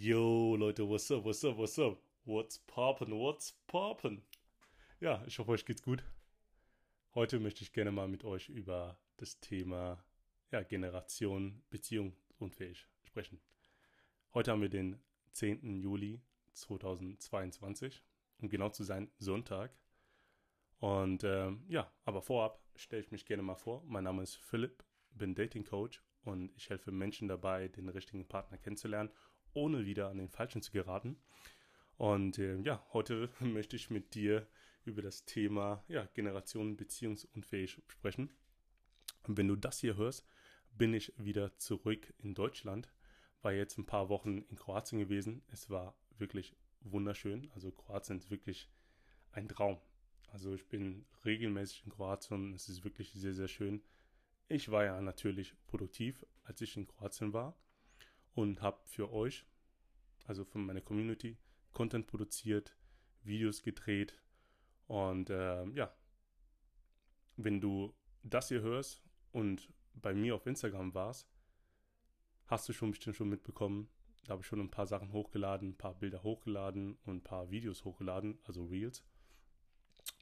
Yo, Leute, what's up, what's up, what's up? What's poppin', what's poppin'? Ja, ich hoffe, euch geht's gut. Heute möchte ich gerne mal mit euch über das Thema ja, Generation, Beziehung unfähig sprechen. Heute haben wir den 10. Juli 2022, um genau zu sein, Sonntag. Und ähm, ja, aber vorab stelle ich mich gerne mal vor. Mein Name ist Philipp, bin Dating Coach und ich helfe Menschen dabei, den richtigen Partner kennenzulernen ohne wieder an den Falschen zu geraten. Und äh, ja, heute möchte ich mit dir über das Thema ja, Generationen beziehungsunfähig sprechen. Und wenn du das hier hörst, bin ich wieder zurück in Deutschland. War jetzt ein paar Wochen in Kroatien gewesen. Es war wirklich wunderschön. Also Kroatien ist wirklich ein Traum. Also ich bin regelmäßig in Kroatien. Es ist wirklich sehr, sehr schön. Ich war ja natürlich produktiv, als ich in Kroatien war und habe für euch, also für meine Community, Content produziert, Videos gedreht und äh, ja, wenn du das hier hörst und bei mir auf Instagram warst, hast du schon bestimmt schon mitbekommen, da habe ich schon ein paar Sachen hochgeladen, ein paar Bilder hochgeladen und ein paar Videos hochgeladen, also Reels.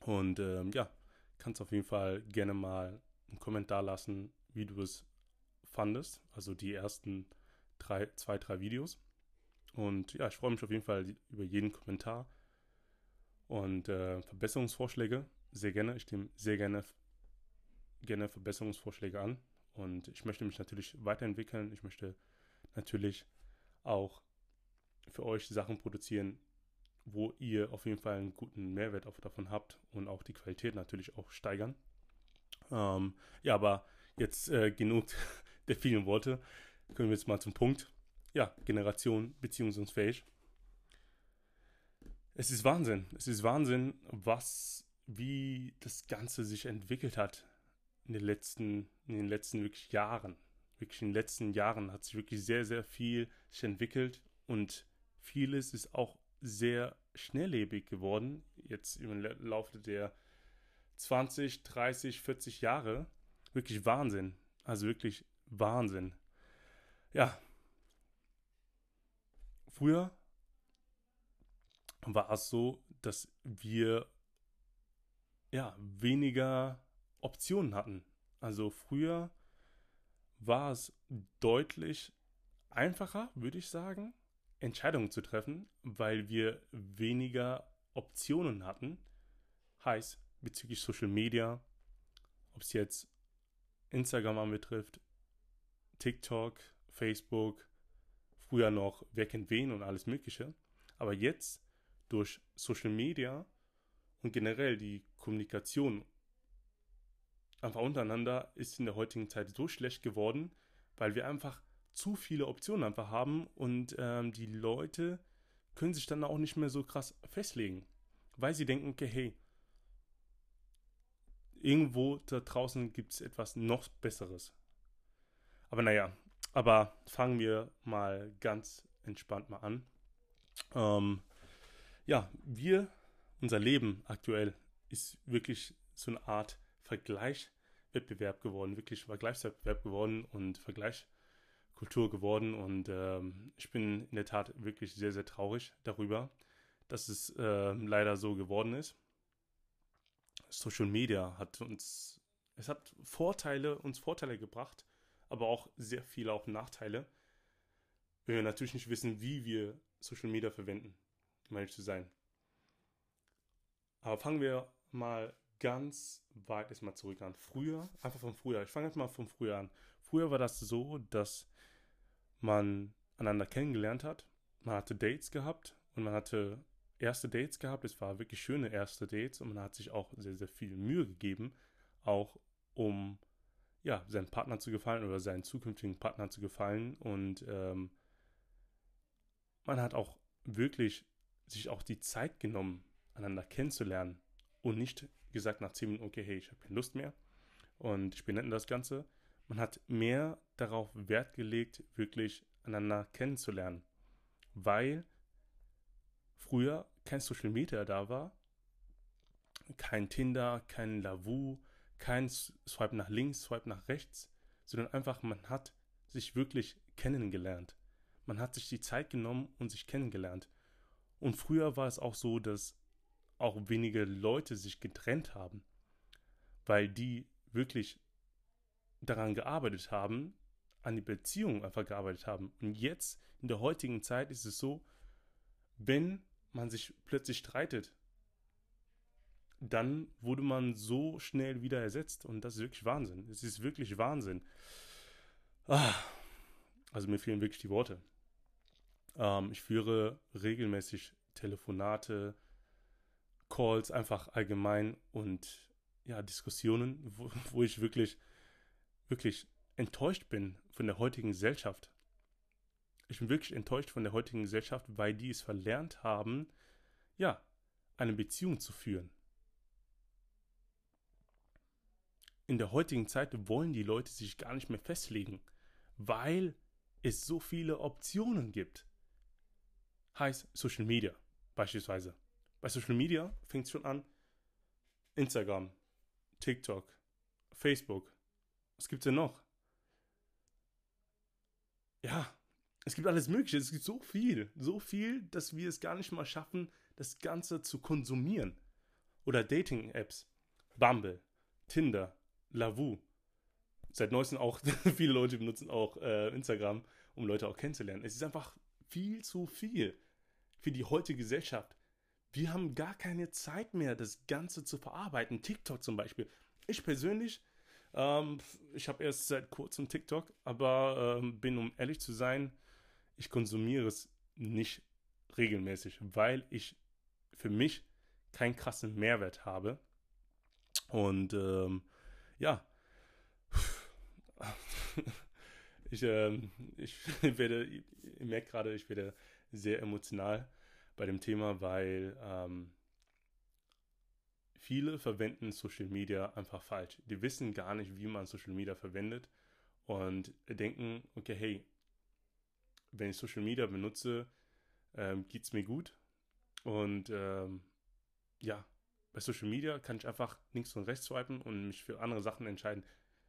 Und ähm, ja, kannst auf jeden Fall gerne mal einen Kommentar lassen, wie du es fandest. Also die ersten drei, zwei, drei Videos. Und ja, ich freue mich auf jeden Fall über jeden Kommentar und äh, Verbesserungsvorschläge. Sehr gerne. Ich nehme sehr gerne, gerne Verbesserungsvorschläge an. Und ich möchte mich natürlich weiterentwickeln. Ich möchte natürlich auch für euch Sachen produzieren, wo ihr auf jeden Fall einen guten Mehrwert auch davon habt und auch die Qualität natürlich auch steigern. Ähm, ja, aber jetzt äh, genug der vielen Worte können wir jetzt mal zum Punkt. Ja, Generation beziehungsfähig. Es ist Wahnsinn. Es ist Wahnsinn, was, wie das Ganze sich entwickelt hat in den letzten, in den letzten wirklich Jahren. Wirklich in den letzten Jahren hat sich wirklich sehr, sehr viel sich entwickelt und vieles ist auch sehr schnelllebig geworden. Jetzt im Laufe der 20, 30, 40 Jahre. Wirklich Wahnsinn. Also wirklich Wahnsinn. Ja. Früher war es so, dass wir ja weniger Optionen hatten. Also früher war es deutlich einfacher, würde ich sagen, Entscheidungen zu treffen, weil wir weniger Optionen hatten. Heißt, bezüglich Social Media, ob es jetzt Instagram anbetrifft, TikTok, Facebook, früher noch Wer kennt wen und alles Mögliche. Aber jetzt durch Social Media und generell die Kommunikation einfach untereinander ist in der heutigen Zeit so schlecht geworden, weil wir einfach zu viele Optionen einfach haben und ähm, die Leute können sich dann auch nicht mehr so krass festlegen, weil sie denken, okay, hey, irgendwo da draußen gibt es etwas noch Besseres. Aber naja, aber fangen wir mal ganz entspannt mal an. Ähm, ja, wir, unser Leben aktuell ist wirklich so eine Art Vergleichswettbewerb geworden, wirklich Vergleichswettbewerb geworden und Vergleichskultur geworden. Und ähm, ich bin in der Tat wirklich sehr, sehr traurig darüber, dass es äh, leider so geworden ist. Social Media hat uns, es hat Vorteile, uns Vorteile gebracht, aber auch sehr viele auch Nachteile. Wenn wir natürlich nicht wissen, wie wir Social Media verwenden, um ehrlich zu sein. Aber fangen wir mal ganz weit erstmal zurück an. Früher, einfach von früher. Ich fange jetzt mal von früher an. Früher war das so, dass man einander kennengelernt hat. Man hatte Dates gehabt und man hatte erste Dates gehabt. Es waren wirklich schöne erste Dates und man hat sich auch sehr, sehr viel Mühe gegeben, auch um ja, seinem Partner zu gefallen oder seinen zukünftigen Partner zu gefallen. Und ähm, man hat auch wirklich sich auch die Zeit genommen, einander kennenzulernen und nicht gesagt nach 10 Minuten, okay, hey, ich habe keine Lust mehr und ich beende das Ganze. Man hat mehr darauf Wert gelegt, wirklich einander kennenzulernen, weil früher kein Social Media da war, kein Tinder, kein Lavu, kein Swipe nach links, Swipe nach rechts, sondern einfach man hat sich wirklich kennengelernt. Man hat sich die Zeit genommen und sich kennengelernt. Und früher war es auch so, dass auch wenige Leute sich getrennt haben, weil die wirklich daran gearbeitet haben, an die Beziehung einfach gearbeitet haben. Und jetzt, in der heutigen Zeit, ist es so, wenn man sich plötzlich streitet, dann wurde man so schnell wieder ersetzt. Und das ist wirklich Wahnsinn. Es ist wirklich Wahnsinn. Ah, also mir fehlen wirklich die Worte. Ähm, ich führe regelmäßig Telefonate, Calls, einfach allgemein und ja, Diskussionen, wo, wo ich wirklich, wirklich enttäuscht bin von der heutigen Gesellschaft. Ich bin wirklich enttäuscht von der heutigen Gesellschaft, weil die es verlernt haben, ja, eine Beziehung zu führen. In der heutigen Zeit wollen die Leute sich gar nicht mehr festlegen, weil es so viele Optionen gibt. Heißt Social Media beispielsweise. Bei Social Media fängt es schon an. Instagram, TikTok, Facebook. Was gibt es denn noch? Ja, es gibt alles Mögliche. Es gibt so viel. So viel, dass wir es gar nicht mal schaffen, das Ganze zu konsumieren. Oder Dating-Apps. Bumble, Tinder, Lavu. Seit neuestem auch, viele Leute benutzen auch äh, Instagram, um Leute auch kennenzulernen. Es ist einfach viel zu viel für die heutige Gesellschaft. Wir haben gar keine Zeit mehr, das Ganze zu verarbeiten. TikTok zum Beispiel. Ich persönlich, ähm, ich habe erst seit kurzem TikTok, aber ähm, bin, um ehrlich zu sein, ich konsumiere es nicht regelmäßig, weil ich für mich keinen krassen Mehrwert habe. Und ähm, ja, ich, ähm, ich werde, ich merke gerade, ich werde sehr emotional bei dem Thema, weil ähm, viele verwenden Social Media einfach falsch. Die wissen gar nicht, wie man Social Media verwendet und denken, okay, hey, wenn ich Social Media benutze, ähm, es mir gut. Und ähm, ja, bei Social Media kann ich einfach links und rechts swipen und mich für andere Sachen entscheiden.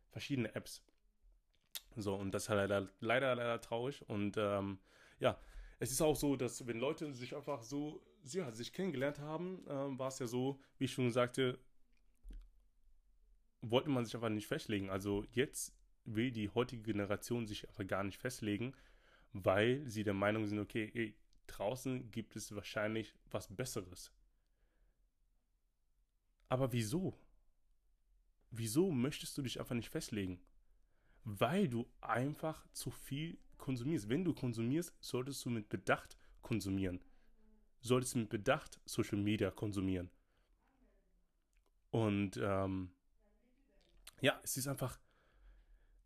Verschiedene Apps. So, und das ist halt leider, leider, leider traurig. Und ähm, ja, es ist auch so, dass wenn Leute sich einfach so, ja, sich kennengelernt haben, ähm, war es ja so, wie ich schon sagte, wollte man sich einfach nicht festlegen. Also jetzt will die heutige Generation sich einfach gar nicht festlegen, weil sie der Meinung sind, okay, ey, draußen gibt es wahrscheinlich was Besseres. Aber wieso? Wieso möchtest du dich einfach nicht festlegen? Weil du einfach zu viel konsumierst. Wenn du konsumierst, solltest du mit Bedacht konsumieren. Solltest du mit Bedacht Social Media konsumieren. Und ähm, ja, es ist einfach,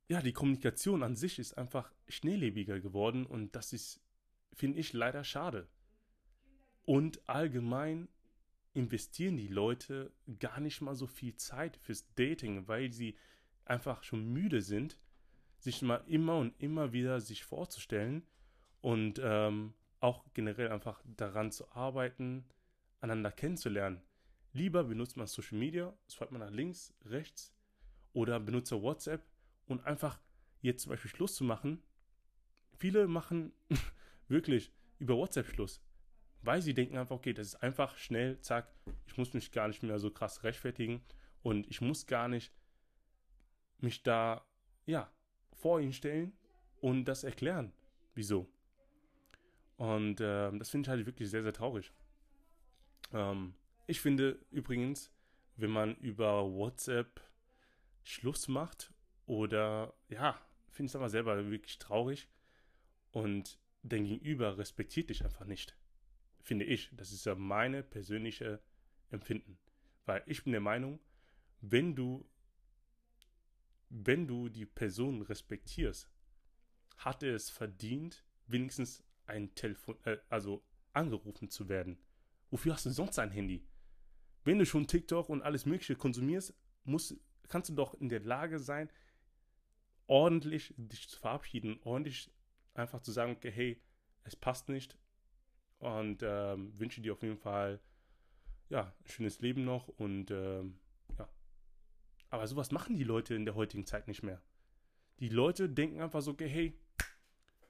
ja, die Kommunikation an sich ist einfach schnelllebiger geworden und das ist, finde ich, leider schade. Und allgemein investieren die Leute gar nicht mal so viel Zeit fürs Dating, weil sie einfach schon müde sind, sich mal immer und immer wieder sich vorzustellen und ähm, auch generell einfach daran zu arbeiten, einander kennenzulernen. Lieber benutzt man Social Media, swipet man nach links, rechts oder benutzt WhatsApp und einfach jetzt zum Beispiel Schluss zu machen. Viele machen wirklich über WhatsApp Schluss, weil sie denken einfach, okay, das ist einfach schnell, zack, ich muss mich gar nicht mehr so krass rechtfertigen und ich muss gar nicht mich da, ja, vor ihn stellen und das erklären, wieso. Und äh, das finde ich halt wirklich sehr, sehr traurig. Ähm, ich finde übrigens, wenn man über WhatsApp Schluss macht oder ja, finde ich es aber selber wirklich traurig und dein Gegenüber respektiert dich einfach nicht. Finde ich. Das ist ja meine persönliche Empfinden. Weil ich bin der Meinung, wenn du wenn du die Person respektierst, hat er es verdient, wenigstens ein Telefon, äh, also angerufen zu werden. Wofür hast du sonst ein Handy? Wenn du schon TikTok und alles Mögliche konsumierst, musst, kannst du doch in der Lage sein, ordentlich dich zu verabschieden, ordentlich einfach zu sagen, okay, hey, es passt nicht und ähm, wünsche dir auf jeden Fall ja, ein schönes Leben noch und ähm, aber sowas machen die Leute in der heutigen Zeit nicht mehr. Die Leute denken einfach so, okay, hey,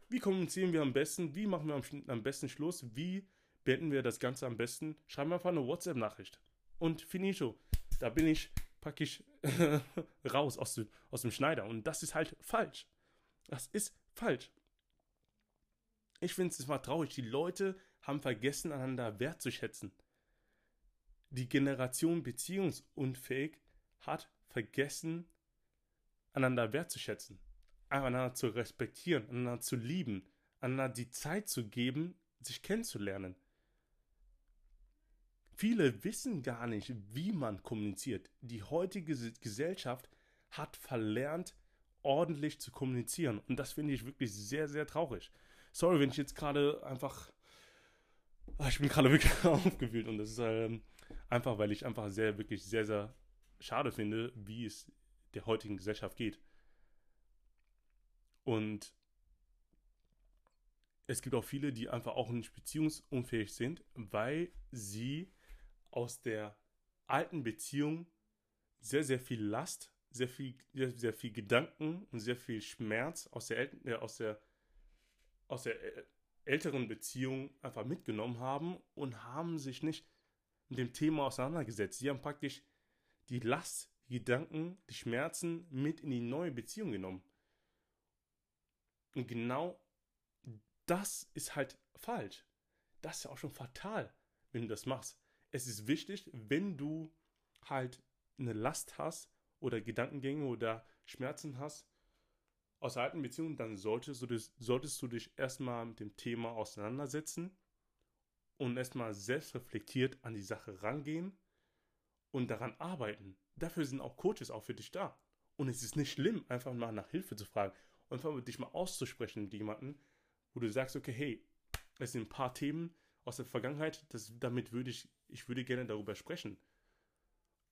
Wie kommunizieren wir am besten? Wie machen wir am, am besten Schluss? Wie beenden wir das Ganze am besten? Schreiben wir einfach eine WhatsApp-Nachricht. Und finito. Da bin ich praktisch raus aus dem, aus dem Schneider. Und das ist halt falsch. Das ist falsch. Ich finde es mal traurig. Die Leute haben vergessen, einander wertzuschätzen. Die Generation beziehungsunfähig hat vergessen, einander wertzuschätzen, einander zu respektieren, einander zu lieben, einander die Zeit zu geben, sich kennenzulernen. Viele wissen gar nicht, wie man kommuniziert. Die heutige Gesellschaft hat verlernt, ordentlich zu kommunizieren. Und das finde ich wirklich sehr, sehr traurig. Sorry, wenn ich jetzt gerade einfach. Ah, ich bin gerade wirklich aufgewühlt und das ist ähm, einfach, weil ich einfach sehr, wirklich sehr, sehr schade finde, wie es der heutigen Gesellschaft geht. Und es gibt auch viele, die einfach auch nicht beziehungsunfähig sind, weil sie aus der alten Beziehung sehr, sehr viel Last, sehr viel, sehr, sehr viel Gedanken und sehr viel Schmerz aus der, äh, aus der, aus der äh, älteren Beziehung einfach mitgenommen haben und haben sich nicht mit dem Thema auseinandergesetzt. Sie haben praktisch die Last die Gedanken, die Schmerzen mit in die neue Beziehung genommen. Und genau das ist halt falsch. Das ist ja auch schon fatal, wenn du das machst. Es ist wichtig, wenn du halt eine Last hast oder Gedankengänge oder Schmerzen hast aus alten Beziehungen, dann solltest du, das, solltest du dich erstmal mit dem Thema auseinandersetzen und erstmal selbstreflektiert an die Sache rangehen und daran arbeiten. Dafür sind auch Coaches auch für dich da. Und es ist nicht schlimm, einfach mal nach Hilfe zu fragen und einfach dich mal auszusprechen mit jemandem, wo du sagst, okay, hey, es sind ein paar Themen aus der Vergangenheit, das, damit würde ich, ich würde gerne darüber sprechen.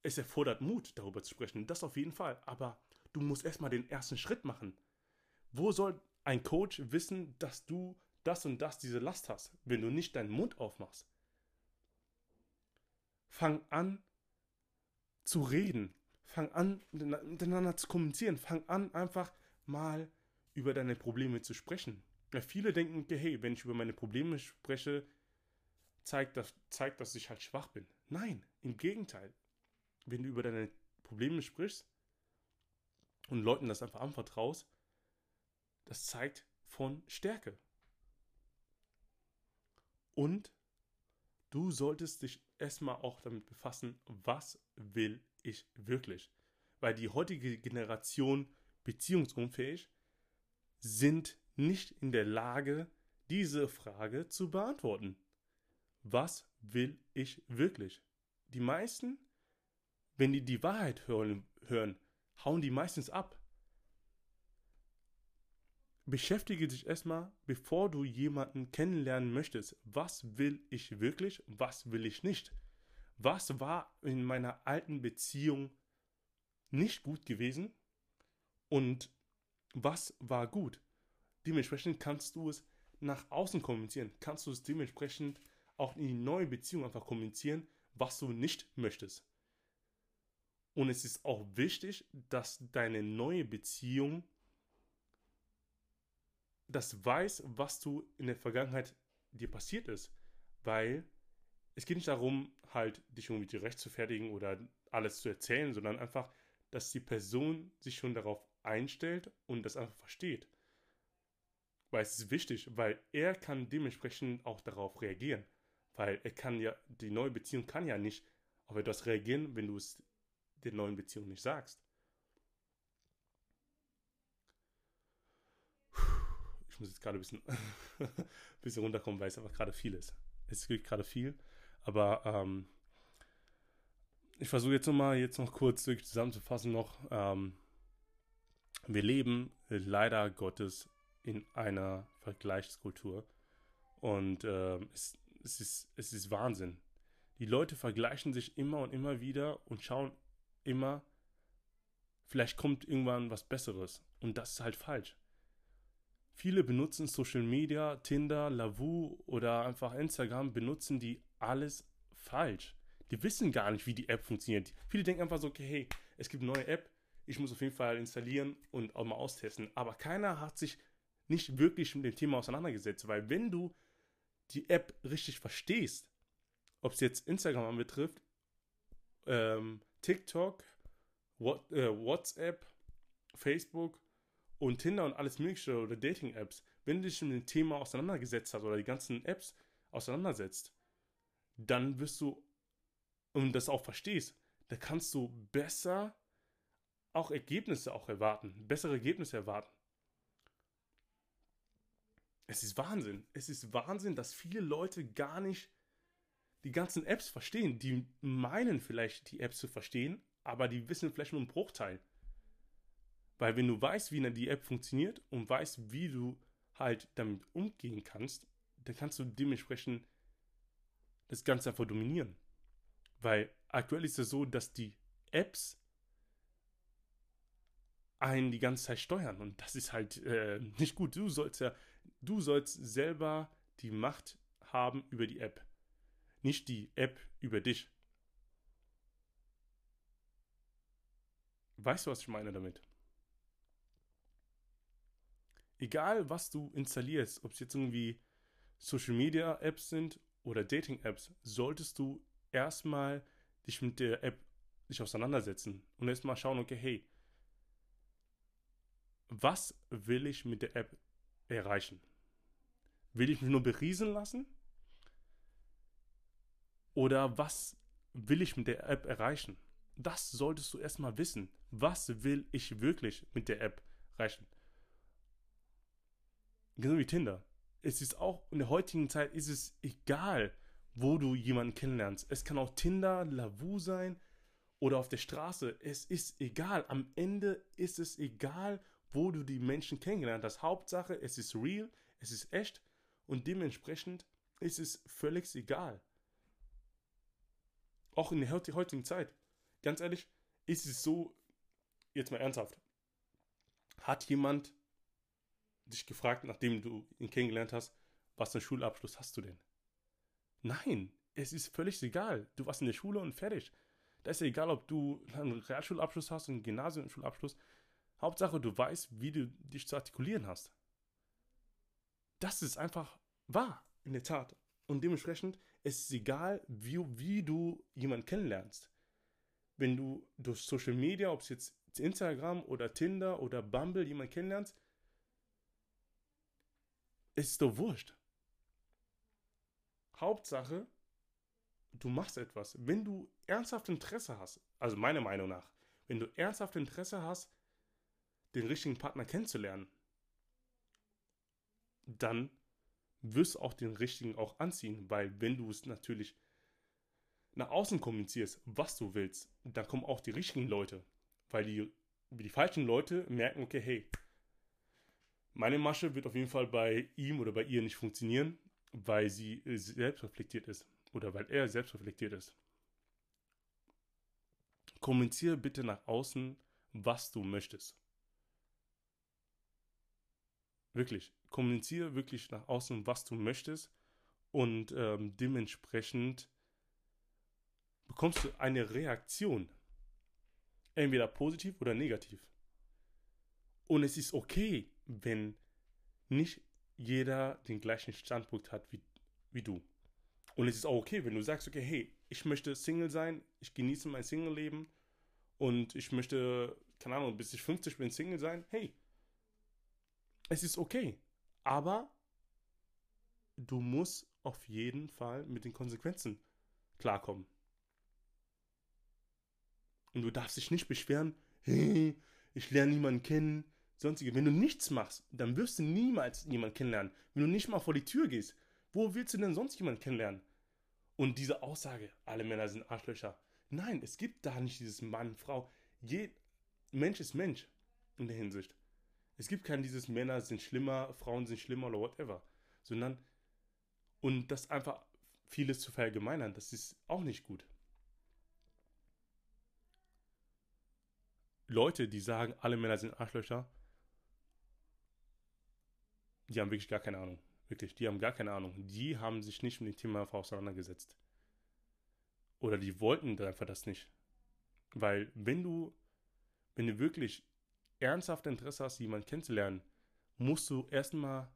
Es erfordert Mut, darüber zu sprechen, das auf jeden Fall. Aber du musst erstmal den ersten Schritt machen. Wo soll ein Coach wissen, dass du das und das diese Last hast, wenn du nicht deinen Mund aufmachst? Fang an, zu reden. Fang an, miteinander zu kommunizieren. Fang an, einfach mal über deine Probleme zu sprechen. Ja, viele denken, hey, wenn ich über meine Probleme spreche, zeigt das, zeigt, dass ich halt schwach bin. Nein, im Gegenteil. Wenn du über deine Probleme sprichst und Leuten das einfach anvertraust, das zeigt von Stärke. Und du solltest dich erstmal auch damit befassen, was will ich wirklich? Weil die heutige Generation beziehungsunfähig sind nicht in der Lage, diese Frage zu beantworten. Was will ich wirklich? Die meisten, wenn die die Wahrheit hören, hören hauen die meistens ab. Beschäftige dich erstmal, bevor du jemanden kennenlernen möchtest. Was will ich wirklich? Was will ich nicht? Was war in meiner alten Beziehung nicht gut gewesen? Und was war gut? Dementsprechend kannst du es nach außen kommunizieren. Kannst du es dementsprechend auch in die neue Beziehung einfach kommunizieren, was du nicht möchtest. Und es ist auch wichtig, dass deine neue Beziehung das weiß, was du in der Vergangenheit dir passiert ist. Weil es geht nicht darum, halt dich irgendwie recht zu fertigen oder alles zu erzählen, sondern einfach, dass die Person sich schon darauf einstellt und das einfach versteht. Weil es ist wichtig, weil er kann dementsprechend auch darauf reagieren. Weil er kann ja, die neue Beziehung kann ja nicht auf etwas reagieren, wenn du es der neuen Beziehung nicht sagst. Ich muss jetzt gerade ein bisschen, bisschen runterkommen, weil es einfach gerade viel ist. Es gibt gerade viel, aber ähm, ich versuche jetzt nochmal, jetzt noch kurz wirklich zusammenzufassen noch. Ähm, wir leben leider Gottes in einer Vergleichskultur und äh, es, es, ist, es ist Wahnsinn. Die Leute vergleichen sich immer und immer wieder und schauen immer, vielleicht kommt irgendwann was Besseres und das ist halt falsch. Viele benutzen Social Media, Tinder, Lavu oder einfach Instagram, benutzen die alles falsch. Die wissen gar nicht, wie die App funktioniert. Viele denken einfach so, okay, hey, es gibt eine neue App, ich muss auf jeden Fall installieren und auch mal austesten. Aber keiner hat sich nicht wirklich mit dem Thema auseinandergesetzt, weil wenn du die App richtig verstehst, ob es jetzt Instagram anbetrifft, ähm, TikTok, What, äh, WhatsApp, Facebook und Tinder und alles mögliche oder Dating-Apps, wenn du dich mit dem Thema auseinandergesetzt hast oder die ganzen Apps auseinandersetzt, dann wirst du und das auch verstehst, da kannst du besser auch Ergebnisse auch erwarten, bessere Ergebnisse erwarten. Es ist Wahnsinn. Es ist Wahnsinn, dass viele Leute gar nicht die ganzen Apps verstehen. Die meinen vielleicht, die Apps zu verstehen, aber die wissen vielleicht nur einen Bruchteil. Weil wenn du weißt, wie die App funktioniert und weißt, wie du halt damit umgehen kannst, dann kannst du dementsprechend das Ganze einfach dominieren. Weil aktuell ist es so, dass die Apps einen die ganze Zeit steuern und das ist halt äh, nicht gut. Du sollst ja, du sollst selber die Macht haben über die App, nicht die App über dich. Weißt du, was ich meine damit? Egal, was du installierst, ob es jetzt irgendwie Social Media Apps sind oder Dating Apps, solltest du erstmal dich mit der App sich auseinandersetzen und erstmal schauen, okay, hey, was will ich mit der App erreichen? Will ich mich nur beriesen lassen? Oder was will ich mit der App erreichen? Das solltest du erstmal wissen. Was will ich wirklich mit der App erreichen? Genau wie Tinder. Es ist auch in der heutigen Zeit ist es egal, wo du jemanden kennenlernst. Es kann auch Tinder, Lavu sein oder auf der Straße. Es ist egal. Am Ende ist es egal, wo du die Menschen kennengelernt hast. Hauptsache, es ist real, es ist echt und dementsprechend ist es völlig egal. Auch in der heutigen Zeit. Ganz ehrlich, ist es so, jetzt mal ernsthaft, hat jemand dich gefragt, nachdem du ihn kennengelernt hast, was für einen Schulabschluss hast du denn? Nein, es ist völlig egal. Du warst in der Schule und fertig. Da ist ja egal, ob du einen Realschulabschluss hast, einen Gymnasiumschulabschluss. Hauptsache, du weißt, wie du dich zu artikulieren hast. Das ist einfach wahr, in der Tat. Und dementsprechend ist es egal, wie, wie du jemanden kennenlernst. Wenn du durch Social Media, ob es jetzt Instagram oder Tinder oder Bumble jemanden kennenlernst, ist doch wurscht. Hauptsache, du machst etwas. Wenn du ernsthaft Interesse hast, also meiner Meinung nach, wenn du ernsthaft Interesse hast, den richtigen Partner kennenzulernen, dann wirst du auch den richtigen auch anziehen, weil wenn du es natürlich nach außen kommunizierst, was du willst, dann kommen auch die richtigen Leute, weil die, die falschen Leute merken, okay, hey, meine Masche wird auf jeden Fall bei ihm oder bei ihr nicht funktionieren, weil sie selbst reflektiert ist oder weil er selbst reflektiert ist. Kommuniziere bitte nach außen, was du möchtest. Wirklich, kommuniziere wirklich nach außen, was du möchtest und ähm, dementsprechend bekommst du eine Reaktion. Entweder positiv oder negativ. Und es ist okay, wenn nicht jeder den gleichen Standpunkt hat wie, wie du. Und es ist auch okay, wenn du sagst, okay, hey, ich möchte Single sein, ich genieße mein Single-Leben und ich möchte, keine Ahnung, bis ich 50 bin Single sein, hey, es ist okay. Aber du musst auf jeden Fall mit den Konsequenzen klarkommen. Und du darfst dich nicht beschweren, hey, ich lerne niemanden kennen, sonstige. Wenn du nichts machst, dann wirst du niemals jemanden kennenlernen. Wenn du nicht mal vor die Tür gehst, wo willst du denn sonst jemanden kennenlernen? Und diese Aussage, alle Männer sind Arschlöcher. Nein, es gibt da nicht dieses Mann, Frau. Je, Mensch ist Mensch in der Hinsicht. Es gibt kein dieses Männer sind schlimmer, Frauen sind schlimmer oder whatever. Sondern, und das einfach vieles zu verallgemeinern, das ist auch nicht gut. Leute, die sagen, alle Männer sind Arschlöcher, die haben wirklich gar keine Ahnung. Wirklich, die haben gar keine Ahnung. Die haben sich nicht mit dem Thema auseinandergesetzt. Oder die wollten einfach das nicht. Weil wenn du, wenn du wirklich ernsthaft Interesse hast, jemanden kennenzulernen musst du erstmal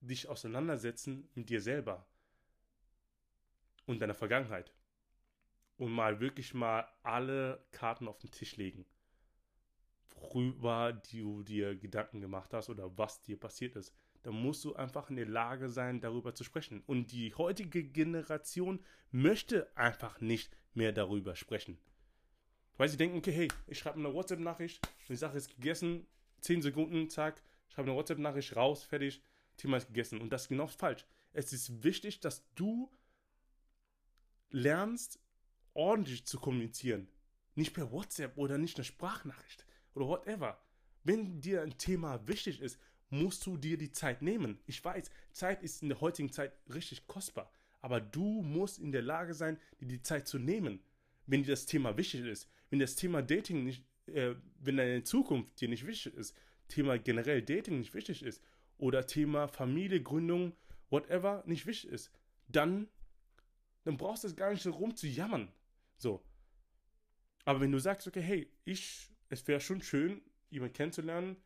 dich auseinandersetzen mit dir selber und deiner Vergangenheit. Und mal wirklich mal alle Karten auf den Tisch legen. Worüber du dir Gedanken gemacht hast oder was dir passiert ist. Da musst du einfach in der Lage sein, darüber zu sprechen. Und die heutige Generation möchte einfach nicht mehr darüber sprechen. Weil sie denken, okay, hey, ich schreibe eine WhatsApp-Nachricht, die Sache ist gegessen, 10 Sekunden, zack, schreibe eine WhatsApp-Nachricht, raus, fertig, Thema ist gegessen. Und das ist genau falsch. Es ist wichtig, dass du lernst, ordentlich zu kommunizieren. Nicht per WhatsApp oder nicht eine Sprachnachricht oder whatever. Wenn dir ein Thema wichtig ist, musst du dir die Zeit nehmen. Ich weiß, Zeit ist in der heutigen Zeit richtig kostbar. Aber du musst in der Lage sein, dir die Zeit zu nehmen, wenn dir das Thema wichtig ist. Wenn das Thema Dating nicht, äh, wenn deine Zukunft dir nicht wichtig ist, Thema generell Dating nicht wichtig ist oder Thema Familie, Gründung, whatever nicht wichtig ist, dann, dann brauchst du es gar nicht so rum zu jammern. So. Aber wenn du sagst, okay, hey, ich, es wäre schon schön, jemanden kennenzulernen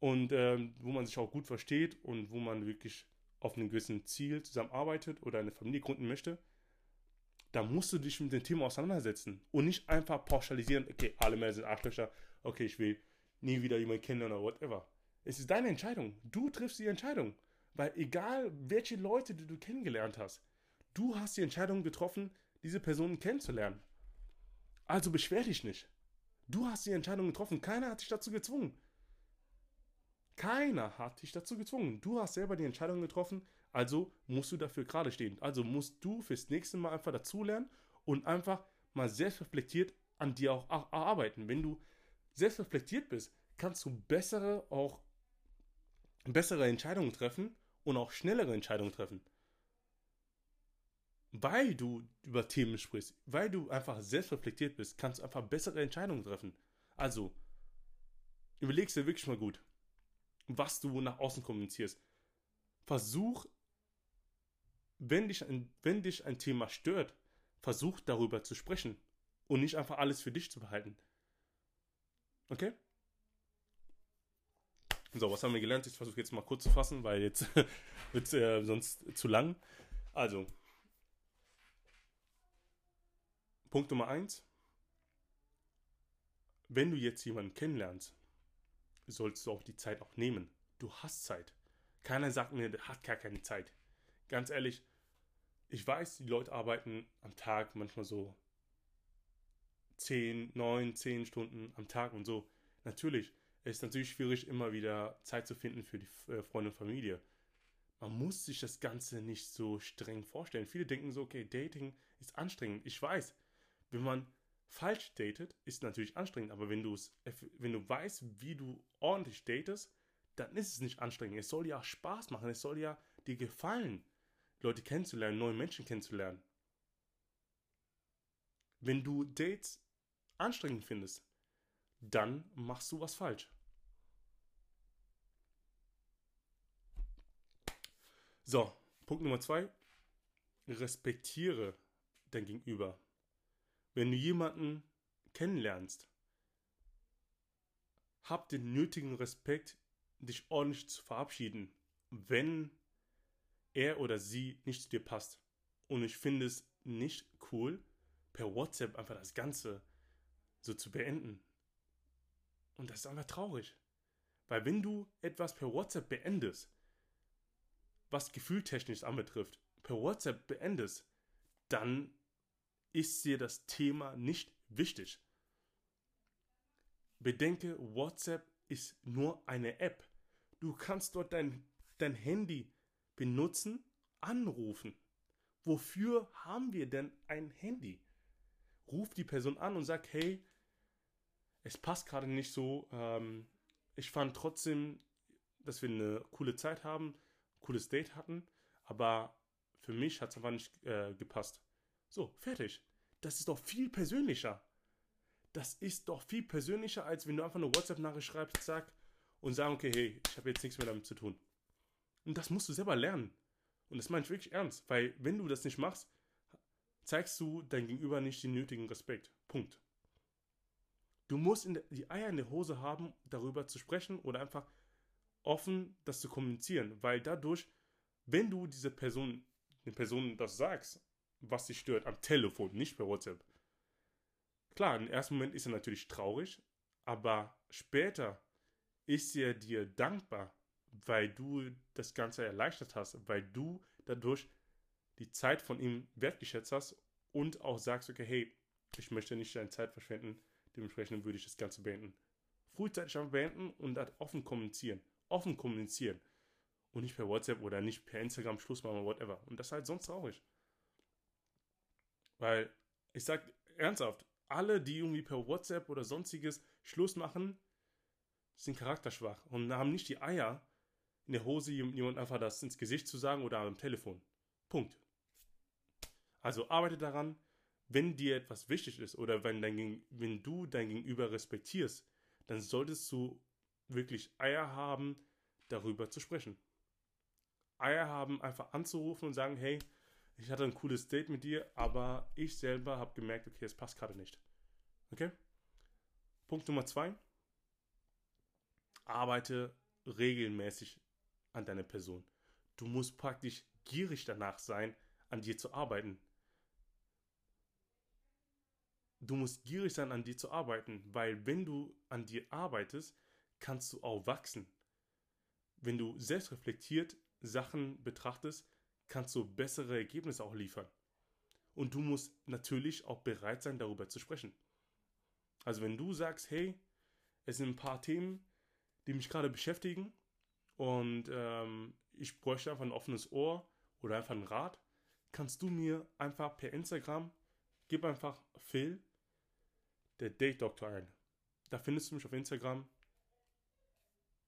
und ähm, wo man sich auch gut versteht und wo man wirklich auf einem gewissen Ziel zusammenarbeitet oder eine Familie gründen möchte, da musst du dich mit dem Thema auseinandersetzen und nicht einfach pauschalisieren, okay, alle Männer sind Arschlöcher, okay, ich will nie wieder jemanden kennenlernen oder whatever. Es ist deine Entscheidung. Du triffst die Entscheidung. Weil egal, welche Leute du, du kennengelernt hast, du hast die Entscheidung getroffen, diese Personen kennenzulernen. Also beschwer dich nicht. Du hast die Entscheidung getroffen. Keiner hat dich dazu gezwungen. Keiner hat dich dazu gezwungen. Du hast selber die Entscheidung getroffen, also musst du dafür gerade stehen. Also musst du fürs nächste Mal einfach dazulernen und einfach mal selbstreflektiert an dir auch arbeiten. Wenn du selbstreflektiert bist, kannst du bessere auch bessere Entscheidungen treffen und auch schnellere Entscheidungen treffen. Weil du über Themen sprichst, weil du einfach selbstreflektiert bist, kannst du einfach bessere Entscheidungen treffen. Also, überlegst dir wirklich mal gut, was du nach außen kommunizierst. Versuch, wenn dich ein, wenn dich ein Thema stört, versuch darüber zu sprechen und nicht einfach alles für dich zu behalten. Okay? So, was haben wir gelernt? Ich versuche jetzt mal kurz zu fassen, weil jetzt wird es äh, sonst zu lang. Also, Punkt Nummer eins. Wenn du jetzt jemanden kennenlernst, sollst du auch die Zeit auch nehmen. Du hast Zeit. Keiner sagt mir, der hat gar keine Zeit. Ganz ehrlich, ich weiß, die Leute arbeiten am Tag manchmal so 10, 9, 10 Stunden am Tag und so. Natürlich, es ist natürlich schwierig, immer wieder Zeit zu finden für die äh, Freunde und Familie. Man muss sich das Ganze nicht so streng vorstellen. Viele denken so, okay, Dating ist anstrengend. Ich weiß, wenn man falsch datet, ist natürlich anstrengend, aber wenn du es, wenn du weißt, wie du ordentlich datest, dann ist es nicht anstrengend. Es soll ja Spaß machen, es soll ja dir gefallen, Leute kennenzulernen, neue Menschen kennenzulernen. Wenn du Dates anstrengend findest, dann machst du was falsch. So, Punkt Nummer zwei. Respektiere dein Gegenüber. Wenn du jemanden kennenlernst, hab den nötigen Respekt, dich ordentlich zu verabschieden, wenn er oder sie nicht zu dir passt. Und ich finde es nicht cool, per WhatsApp einfach das Ganze so zu beenden. Und das ist einfach traurig. Weil wenn du etwas per WhatsApp beendest, was gefühltechnisch anbetrifft, per WhatsApp beendest, dann ist dir das Thema nicht wichtig. Bedenke, WhatsApp ist nur eine App. Du kannst dort dein, dein Handy benutzen, anrufen. Wofür haben wir denn ein Handy? Ruf die Person an und sag, hey, es passt gerade nicht so. Ähm, ich fand trotzdem, dass wir eine coole Zeit haben, cooles Date hatten, aber für mich hat es einfach nicht äh, gepasst. So, fertig. Das ist doch viel persönlicher. Das ist doch viel persönlicher, als wenn du einfach eine WhatsApp-Nachricht schreibst, zack, und sagst, okay, hey, ich habe jetzt nichts mehr damit zu tun. Und das musst du selber lernen. Und das meine ich wirklich ernst, weil wenn du das nicht machst, zeigst du dein Gegenüber nicht den nötigen Respekt. Punkt. Du musst der, die Eier in der Hose haben, darüber zu sprechen oder einfach offen das zu kommunizieren, weil dadurch, wenn du diese Person, den Personen das sagst, was dich stört, am Telefon, nicht per WhatsApp. Klar, im ersten Moment ist er natürlich traurig, aber später ist er dir dankbar, weil du das Ganze erleichtert hast, weil du dadurch die Zeit von ihm wertgeschätzt hast und auch sagst, okay, hey, ich möchte nicht deine Zeit verschwenden, dementsprechend würde ich das Ganze beenden. Frühzeitig einfach beenden und dann offen kommunizieren. Offen kommunizieren. Und nicht per WhatsApp oder nicht per Instagram Schluss machen, whatever. Und das ist halt sonst traurig. Weil, ich sag ernsthaft, alle, die irgendwie per WhatsApp oder sonstiges Schluss machen, sind charakterschwach und haben nicht die Eier, in der Hose jemand einfach das ins Gesicht zu sagen oder am Telefon. Punkt. Also arbeite daran, wenn dir etwas wichtig ist oder wenn, dein, wenn du dein Gegenüber respektierst, dann solltest du wirklich Eier haben, darüber zu sprechen. Eier haben, einfach anzurufen und sagen, hey, ich hatte ein cooles Date mit dir, aber ich selber habe gemerkt, okay, es passt gerade nicht. Okay? Punkt Nummer zwei. Arbeite regelmäßig an deiner Person. Du musst praktisch gierig danach sein, an dir zu arbeiten. Du musst gierig sein, an dir zu arbeiten, weil wenn du an dir arbeitest, kannst du auch wachsen. Wenn du selbstreflektiert Sachen betrachtest, kannst du bessere Ergebnisse auch liefern. Und du musst natürlich auch bereit sein, darüber zu sprechen. Also wenn du sagst, hey, es sind ein paar Themen, die mich gerade beschäftigen und ähm, ich bräuchte einfach ein offenes Ohr oder einfach einen Rat, kannst du mir einfach per Instagram, gib einfach Phil, der Date Doktor ein. Da findest du mich auf Instagram.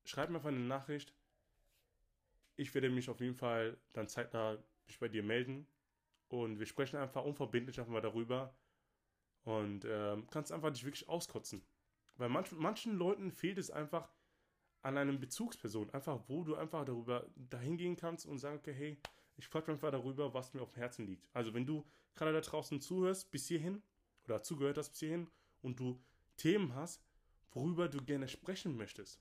Schreib mir einfach eine Nachricht. Ich werde mich auf jeden Fall dann zeitnah bei dir melden. Und wir sprechen einfach unverbindlich einfach mal darüber. Und ähm, kannst einfach dich wirklich auskotzen. Weil manch, manchen Leuten fehlt es einfach an einem Bezugsperson. Einfach, wo du einfach darüber dahin gehen kannst und sagen, okay, hey, ich quatsch einfach darüber, was mir auf dem Herzen liegt. Also wenn du gerade da draußen zuhörst bis hierhin oder zugehört hast bis hierhin und du Themen hast, worüber du gerne sprechen möchtest,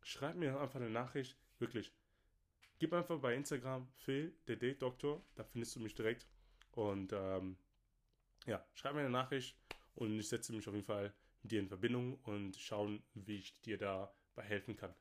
schreib mir einfach eine Nachricht, wirklich. Gib einfach bei Instagram Phil, der Date Doktor, da findest du mich direkt. Und ähm, ja, schreib mir eine Nachricht und ich setze mich auf jeden Fall mit dir in Verbindung und schauen, wie ich dir dabei helfen kann.